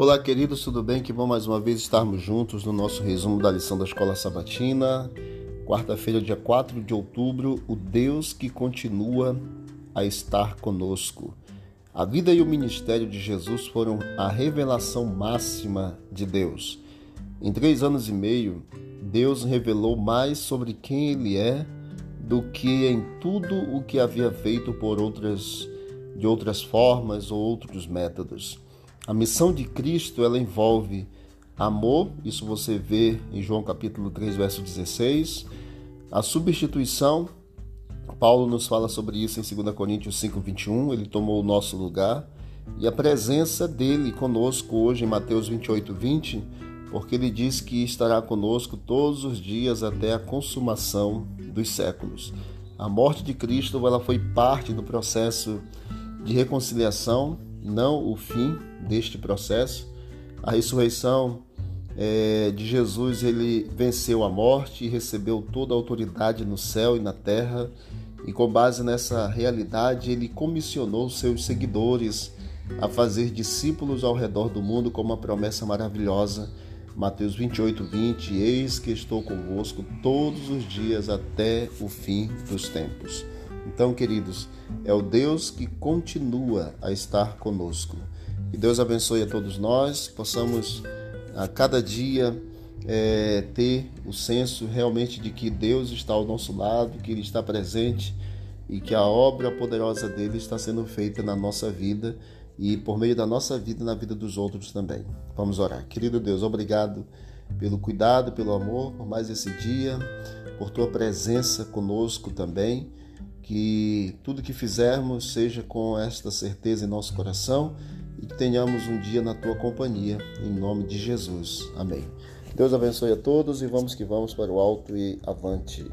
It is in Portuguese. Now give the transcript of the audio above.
Olá, queridos, tudo bem? Que bom mais uma vez estarmos juntos no nosso resumo da lição da Escola Sabatina. Quarta-feira, dia 4 de outubro, o Deus que continua a estar conosco. A vida e o ministério de Jesus foram a revelação máxima de Deus. Em três anos e meio, Deus revelou mais sobre quem Ele é do que em tudo o que havia feito por outras de outras formas ou outros métodos. A missão de Cristo, ela envolve amor, isso você vê em João capítulo 3, verso 16. A substituição, Paulo nos fala sobre isso em 2 Coríntios 5, 21, ele tomou o nosso lugar. E a presença dele conosco hoje em Mateus 28, 20, porque ele diz que estará conosco todos os dias até a consumação dos séculos. A morte de Cristo ela foi parte do processo de reconciliação não o fim deste processo. A ressurreição é, de Jesus, ele venceu a morte e recebeu toda a autoridade no céu e na terra. E com base nessa realidade, ele comissionou seus seguidores a fazer discípulos ao redor do mundo com uma promessa maravilhosa. Mateus 28, 20: Eis que estou convosco todos os dias até o fim dos tempos. Então, queridos, é o Deus que continua a estar conosco. Que Deus abençoe a todos nós, possamos a cada dia é, ter o senso realmente de que Deus está ao nosso lado, que Ele está presente e que a obra poderosa dele está sendo feita na nossa vida e por meio da nossa vida na vida dos outros também. Vamos orar. Querido Deus, obrigado pelo cuidado, pelo amor, por mais esse dia, por tua presença conosco também que tudo que fizermos seja com esta certeza em nosso coração e que tenhamos um dia na tua companhia, em nome de Jesus. Amém. Deus abençoe a todos e vamos que vamos para o alto e avante.